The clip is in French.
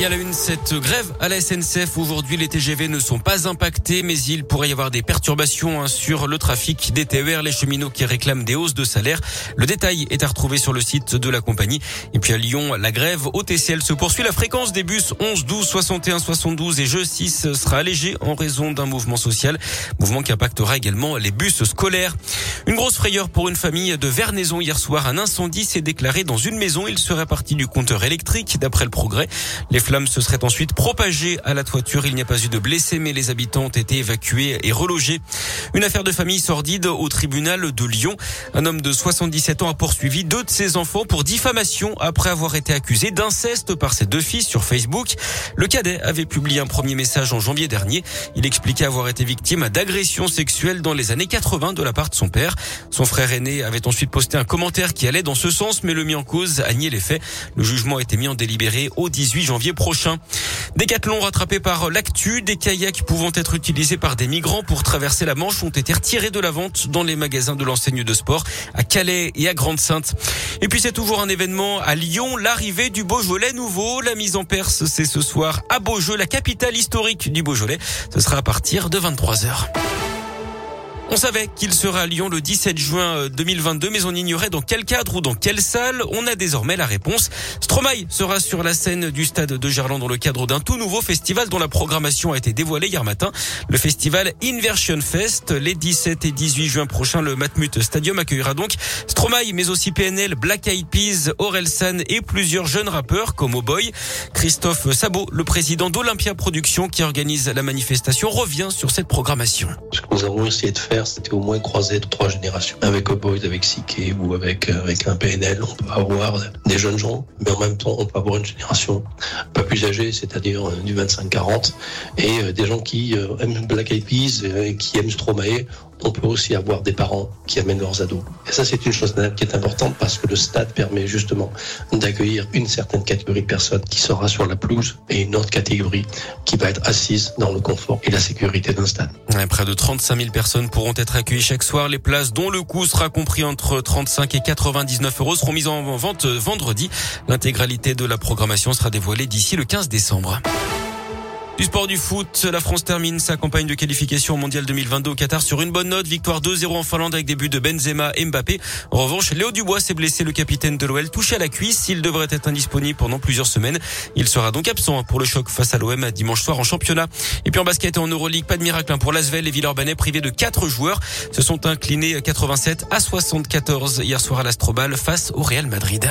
Et à la une, cette grève à la SNCF. Aujourd'hui, les TGV ne sont pas impactés, mais il pourrait y avoir des perturbations hein, sur le trafic des TER, les cheminots qui réclament des hausses de salaire. Le détail est à retrouver sur le site de la compagnie. Et puis à Lyon, la grève au TCL se poursuit. La fréquence des bus 11, 12, 61, 72 et je 6 sera allégée en raison d'un mouvement social. Mouvement qui impactera également les bus scolaires. Une grosse frayeur pour une famille de Vernaison hier soir. Un incendie s'est déclaré dans une maison. Il serait parti du compteur électrique d'après le progrès. Flammes se seraient ensuite propagées à la toiture. Il n'y a pas eu de blessés, mais les habitants ont été évacués et relogés. Une affaire de famille sordide au tribunal de Lyon. Un homme de 77 ans a poursuivi deux de ses enfants pour diffamation après avoir été accusé d'inceste par ses deux fils sur Facebook. Le cadet avait publié un premier message en janvier dernier. Il expliquait avoir été victime d'agressions sexuelles dans les années 80 de la part de son père. Son frère aîné avait ensuite posté un commentaire qui allait dans ce sens, mais le mis en cause a nié les faits. Le jugement a été mis en délibéré au 18 janvier prochain. Décathlon rattrapé par l'actu, des kayaks pouvant être utilisés par des migrants pour traverser la Manche ont été retirés de la vente dans les magasins de l'enseigne de sport à Calais et à Grande-Sainte. Et puis c'est toujours un événement à Lyon, l'arrivée du Beaujolais nouveau. La mise en Perse, c'est ce soir à Beaujeu, la capitale historique du Beaujolais. Ce sera à partir de 23 heures. On savait qu'il serait à Lyon le 17 juin 2022, euh, mais on ignorait dans quel cadre ou dans quelle salle. On a désormais la réponse. Stromae sera sur la scène du stade de Gerland dans le cadre d'un tout nouveau festival dont la programmation a été dévoilée hier matin. Le festival Inversion Fest, les 17 et 18 juin prochains, le Matmut Stadium accueillera donc Stromae, mais aussi PNL, Black Eyed Peas, Orelsan et plusieurs jeunes rappeurs comme Oh Boy. Christophe Sabot, le président d'Olympia Productions qui organise la manifestation, revient sur cette programmation. C'était au moins croiser trois générations. Avec Boys, avec Siké ou avec, euh, avec un PNL, on peut avoir des jeunes gens, mais en même temps, on peut avoir une génération pas plus âgée, c'est-à-dire euh, du 25-40, et euh, des gens qui aiment Black Eyed Peas qui aiment Stromae on peut aussi avoir des parents qui amènent leurs ados. Et ça, c'est une chose qui est importante parce que le stade permet justement d'accueillir une certaine catégorie de personnes qui sera sur la pelouse et une autre catégorie qui va être assise dans le confort et la sécurité d'un stade. près de 35 000 personnes pourront être accueillies chaque soir. Les places dont le coût sera compris entre 35 et 99 euros seront mises en vente vendredi. L'intégralité de la programmation sera dévoilée d'ici le 15 décembre. Du sport du foot, la France termine sa campagne de qualification au mondial 2022 au Qatar sur une bonne note. Victoire 2-0 en Finlande avec des buts de Benzema et Mbappé. En revanche, Léo Dubois s'est blessé, le capitaine de l'OL, touché à la cuisse. Il devrait être indisponible pendant plusieurs semaines. Il sera donc absent pour le choc face à l'OM dimanche soir en championnat. Et puis en basket et en Euroleague, pas de miracle hein, pour l'Asvel. Les Villeurbanais privés de quatre joueurs se sont inclinés 87 à 74 hier soir à l'Astrobal face au Real Madrid.